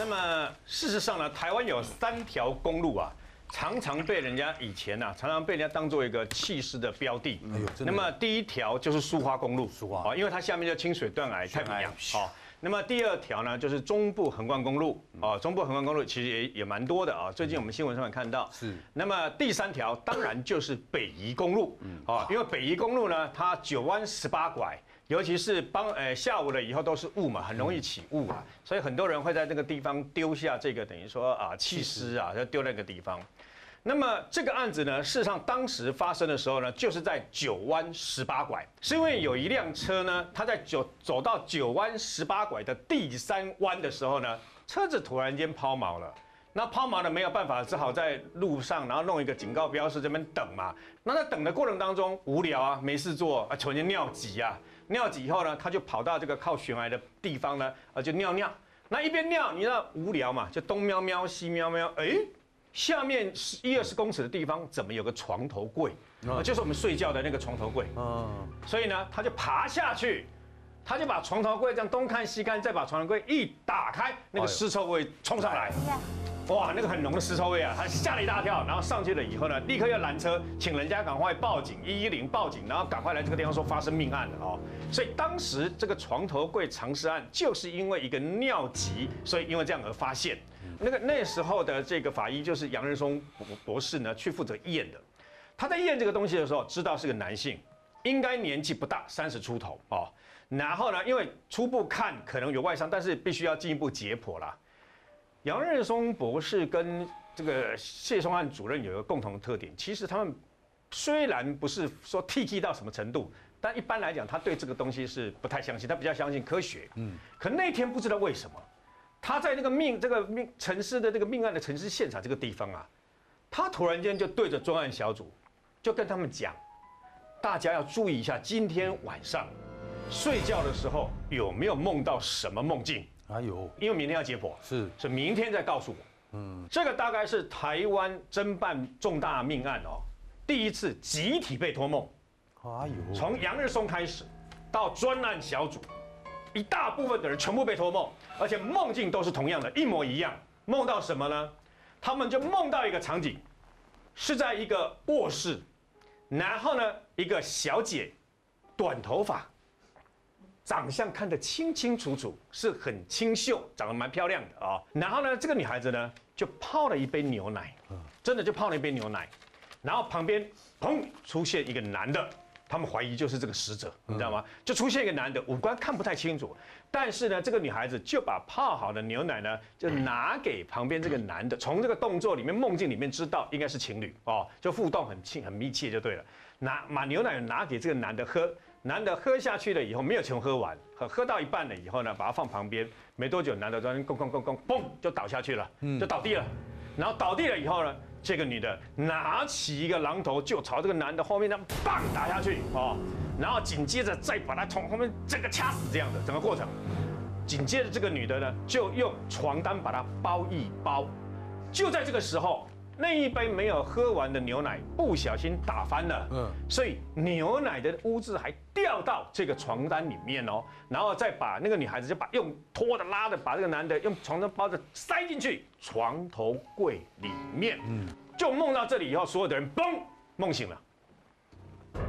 那么事实上呢，台湾有三条公路啊，常常被人家以前呐、常常被人家当做一个弃尸的标的。那么第一条就是苏花公路，苏花哦，因为它下面就清水断崖太平洋。好，那么第二条呢，就是中部横贯公路。哦，中部横贯公路其实也也蛮多的啊，最近我们新闻上面看到。是那么第三条当然就是北宜公路，啊，因为北宜公路呢，它九弯十八拐，尤其是帮呃下午了以后都是雾嘛，很容易起雾啊，所以很多人会在那个地方丢下这个等于说啊弃尸啊，就丢那个地方。那么这个案子呢，事实上当时发生的时候呢，就是在九弯十八拐，是因为有一辆车呢，它在九走到九弯十八拐的第三弯的时候呢，车子突然间抛锚了。那抛锚的没有办法，只好在路上，然后弄一个警告标识这边等嘛。那在等的过程当中无聊啊，没事做啊，突然间尿急啊，尿急以后呢，他就跑到这个靠悬崖的地方呢，啊就尿尿。那一边尿，你知道无聊嘛，就东瞄瞄西瞄瞄，哎，下面十一二十公尺的地方怎么有个床头柜？啊，就是我们睡觉的那个床头柜。嗯，所以呢，他就爬下去，他就把床头柜这样东看西看，再把床头柜一打开，那个尸臭味冲上来，哇，那个很浓的尸臭味啊，他吓了一大跳，然后上去了以后呢，立刻要拦车，请人家赶快报警，一一零报警，然后赶快来这个地方说发生命案了哦。所以当时这个床头柜藏尸案就是因为一个尿急，所以因为这样而发现。那个那时候的这个法医就是杨仁松博博士呢，去负责验的。他在验这个东西的时候，知道是个男性，应该年纪不大，三十出头哦。然后呢，因为初步看可能有外伤，但是必须要进一步解剖啦。杨日松博士跟这个谢松汉主任有一个共同的特点，其实他们虽然不是说 T T 到什么程度，但一般来讲，他对这个东西是不太相信，他比较相信科学。嗯。可那天不知道为什么，他在那个命这个命城市的这个命案的城市现场这个地方啊，他突然间就对着专案小组，就跟他们讲，大家要注意一下，今天晚上睡觉的时候有没有梦到什么梦境？哎呦，因为明天要解剖，是。是明天再告诉我。嗯，这个大概是台湾侦办重大命案哦，第一次集体被托梦，哎呦，从杨日松开始，到专案小组，一大部分的人全部被托梦，而且梦境都是同样的，一模一样。梦到什么呢？他们就梦到一个场景，是在一个卧室，然后呢，一个小姐，短头发，长相看得清清楚楚，是很清秀，长得蛮漂亮的啊、然后呢，这个女孩子呢，就泡了一杯牛奶，真的就泡了一杯牛奶。然后旁边砰出现一个男的，他们怀疑就是这个死者，你知道吗？就出现一个男的，五官看不太清楚，但是呢，这个女孩子就把泡好的牛奶呢，就拿给旁边这个男的，从这个动作里面、梦境里面知道应该是情侣哦，就互动很亲、很密切就对了。拿把牛奶拿给这个男的喝，男的喝下去了以后没有全喝完，喝喝到一半了以后呢，把它放旁边，没多久男的突然咣咣咣咣嘣就倒下去了，就倒地了。然后倒地了以后呢，这个女的拿起一个榔头就朝这个男的后面那，棒打下去哦，然后紧接着再把他从后面整个掐死这样的整个过程。紧接着这个女的呢，就用床单把它包一包。就在这个时候，那一杯没有喝完的牛奶不小心打翻了，嗯。嗯，所以牛奶的污渍还掉到这个床单里面哦，然后再把那个女孩子就把用拖的拉的把这个男的用床单包着塞进去床头柜里面，嗯，就梦到这里以后，所有的人嘣梦醒了，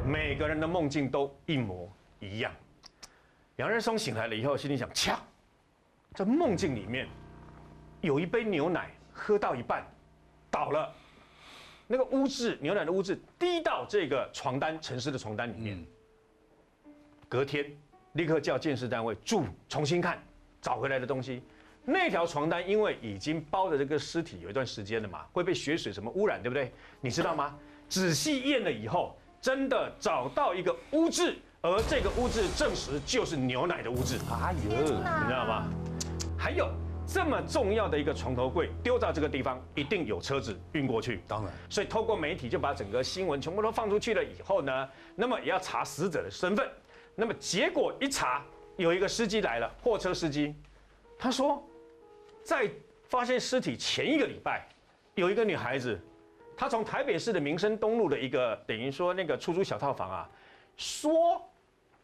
每个人的梦境都一模一样。杨仁松醒来了以后，心里想：掐，这梦境里面有一杯牛奶喝到一半倒了，那个污渍牛奶的污渍滴到这个床单城市的床单里面。隔天立刻叫建设单位住重新看找回来的东西。那条床单因为已经包着这个尸体有一段时间了嘛，会被血水什么污染，对不对？你知道吗？仔细验了以后，真的找到一个污渍，而这个污渍证实就是牛奶的污渍。哎呦，你知道吗？还有这么重要的一个床头柜丢到这个地方，一定有车子运过去。当然所以透过媒体就把整个新闻全部都放出去了以后呢，那么也要查死者的身份。那么结果一查，有一个司机来了，货车司机，他说，在发现尸体前一个礼拜，有一个女孩子，她从台北市的民生东路的一个等于说那个出租小套房啊，说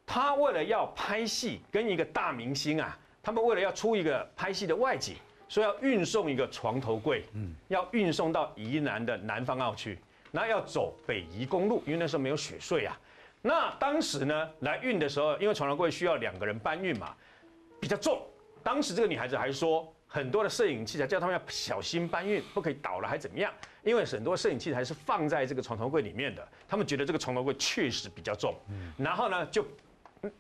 她为了要拍戏，跟一个大明星啊，他们为了要出一个拍戏的外景，说要运送一个床头柜，嗯，要运送到宜南的南方澳去，那要走北宜公路，因为那时候没有雪隧啊。那当时呢，来运的时候，因为床头柜需要两个人搬运嘛，比较重。当时这个女孩子还说，很多的摄影器材叫他们要小心搬运，不可以倒了还怎么样？因为很多摄影器材是放在这个床头柜里面的，他们觉得这个床头柜确实比较重。然后呢，就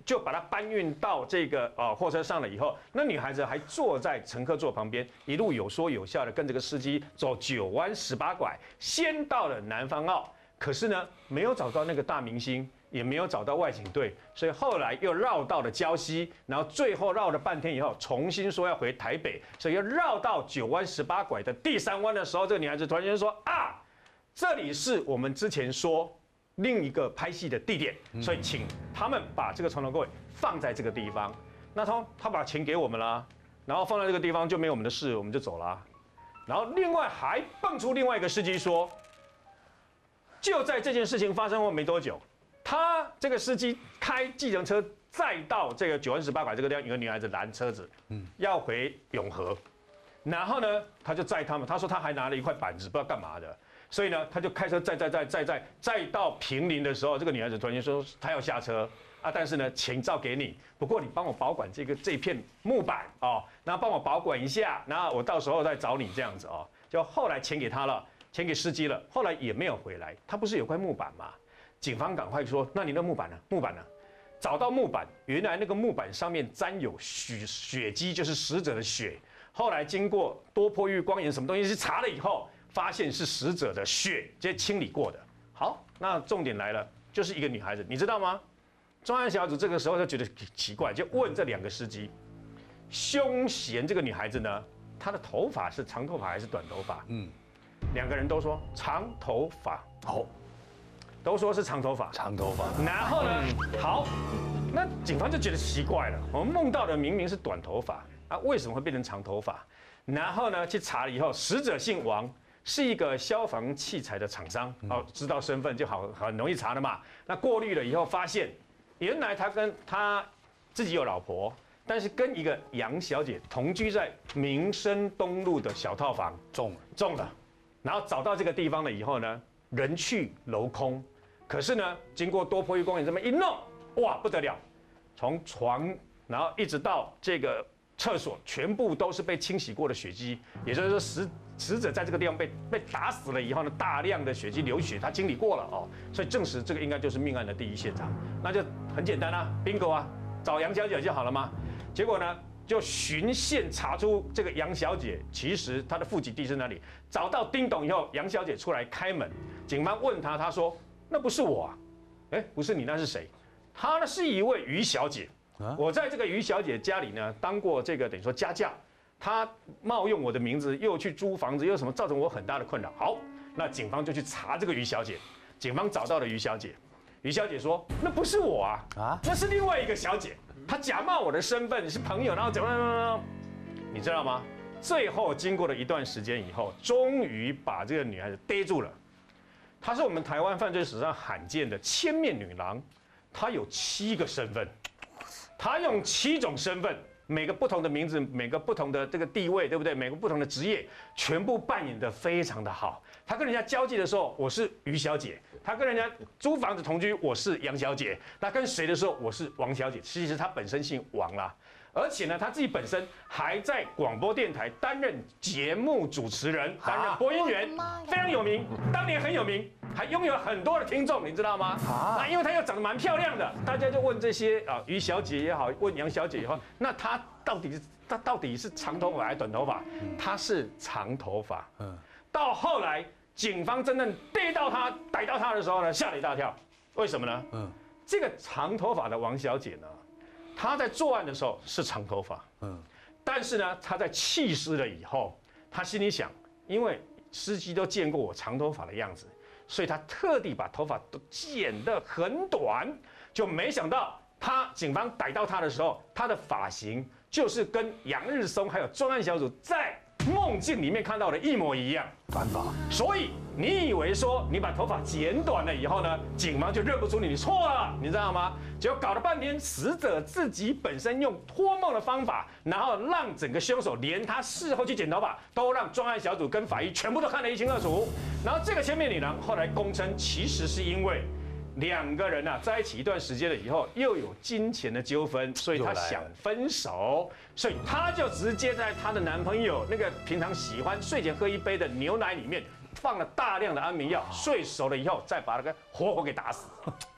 就把它搬运到这个呃货车上了以后，那女孩子还坐在乘客座旁边，一路有说有笑的跟这个司机走九弯十八拐，先到了南方澳。可是呢，没有找到那个大明星。也没有找到外景队，所以后来又绕到了礁溪，然后最后绕了半天以后，重新说要回台北，所以要绕到九弯十八拐的第三弯的时候，这个女孩子突然间说啊，这里是我们之前说另一个拍戏的地点，所以请他们把这个床头柜放在这个地方。那他他把钱给我们了，然后放在这个地方就没有我们的事，我们就走了。然后另外还蹦出另外一个司机说，就在这件事情发生后没多久。他这个司机开计程车再到这个九弯十八拐这个地方，有个女孩子拦车子，嗯，要回永和，然后呢，他就载他们。他说他还拿了一块板子，不知道干嘛的，所以呢，他就开车载载载载载载到平林的时候，这个女孩子突然间说她要下车啊，但是呢，钱照给你，不过你帮我保管这个这片木板哦，然后帮我保管一下，然后我到时候再找你这样子哦。就后来钱给他了，钱给司机了，后来也没有回来。他不是有块木板吗？警方赶快说：“那你的木板呢？木板呢？找到木板，原来那个木板上面沾有血血迹，就是死者的血。后来经过多破玉光盐什么东西去查了以后，发现是死者的血，直接清理过的。好，那重点来了，就是一个女孩子，你知道吗？专案小组这个时候就觉得奇怪，就问这两个司机：凶嫌这个女孩子呢，她的头发是长头发还是短头发？嗯，两个人都说长头发。好。”都说是长头发，长头发。然后呢？好，那警方就觉得奇怪了。我们梦到的明明是短头发啊，为什么会变成长头发？然后呢，去查了以后，死者姓王，是一个消防器材的厂商。哦，知道身份就好，很容易查的嘛。那过滤了以后，发现原来他跟他自己有老婆，但是跟一个杨小姐同居在民生东路的小套房，中了中了。然后找到这个地方了以后呢，人去楼空。可是呢，经过多破玉公园这么一弄，哇，不得了！从床，然后一直到这个厕所，全部都是被清洗过的血迹。也就是说，死死者在这个地方被被打死了以后呢，大量的血迹流血，他清理过了哦，所以证实这个应该就是命案的第一现场。那就很简单啊，bingo 啊，找杨小姐就好了吗？结果呢，就循线查出这个杨小姐其实她的户籍地是哪里。找到叮咚以后，杨小姐出来开门，警方问她，她说。那不是我啊，哎，不是你，那是谁？她呢是一位于小姐，我在这个于小姐家里呢当过这个等于说家教，她冒用我的名字又去租房子，又什么造成我很大的困扰。好，那警方就去查这个于小姐，警方找到了于小姐，于小姐说那不是我啊，啊，那是另外一个小姐，她假冒我的身份是朋友，然后怎么怎么怎么，你知道吗？最后经过了一段时间以后，终于把这个女孩子逮住了。她是我们台湾犯罪史上罕见的千面女郎，她有七个身份，他用七种身份，每个不同的名字，每个不同的这个地位，对不对？每个不同的职业，全部扮演的非常的好。他跟人家交际的时候，我是于小姐；他跟人家租房子同居，我是杨小姐；他跟谁的时候，我是王小姐。其实他本身姓王啦。而且呢，他自己本身还在广播电台担任节目主持人，担任播音员，非常有名。当年很有名，还拥有很多的听众，你知道吗？啊，那因为他又长得蛮漂亮的，大家就问这些啊，于小姐也好，问杨小姐也好，那她到底是她到底是长头发还是短头发？她是长头发。嗯，到后来警方真正逮到她、逮到她的时候呢，吓了一大跳。为什么呢？嗯，这个长头发的王小姐呢？他在作案的时候是长头发，嗯，但是呢，他在弃尸了以后，他心里想，因为司机都见过我长头发的样子，所以他特地把头发都剪得很短，就没想到他警方逮到他的时候，他的发型就是跟杨日松还有专案小组在梦境里面看到的一模一样。犯法。所以你以为说你把头发剪短了以后呢，警方就认不出你，你错了，你知道吗？结果搞了半天，死者自己本身用托梦的方法，然后让整个凶手连他事后去剪头发，都让专案小组跟法医全部都看得一清二楚。然后这个千面女郎后来供称，其实是因为。两个人啊，在一起一段时间了以后，又有金钱的纠纷，所以她想分手，所以她就直接在她的男朋友那个平常喜欢睡前喝一杯的牛奶里面放了大量的安眠药，睡熟了以后再把那个活活给打死。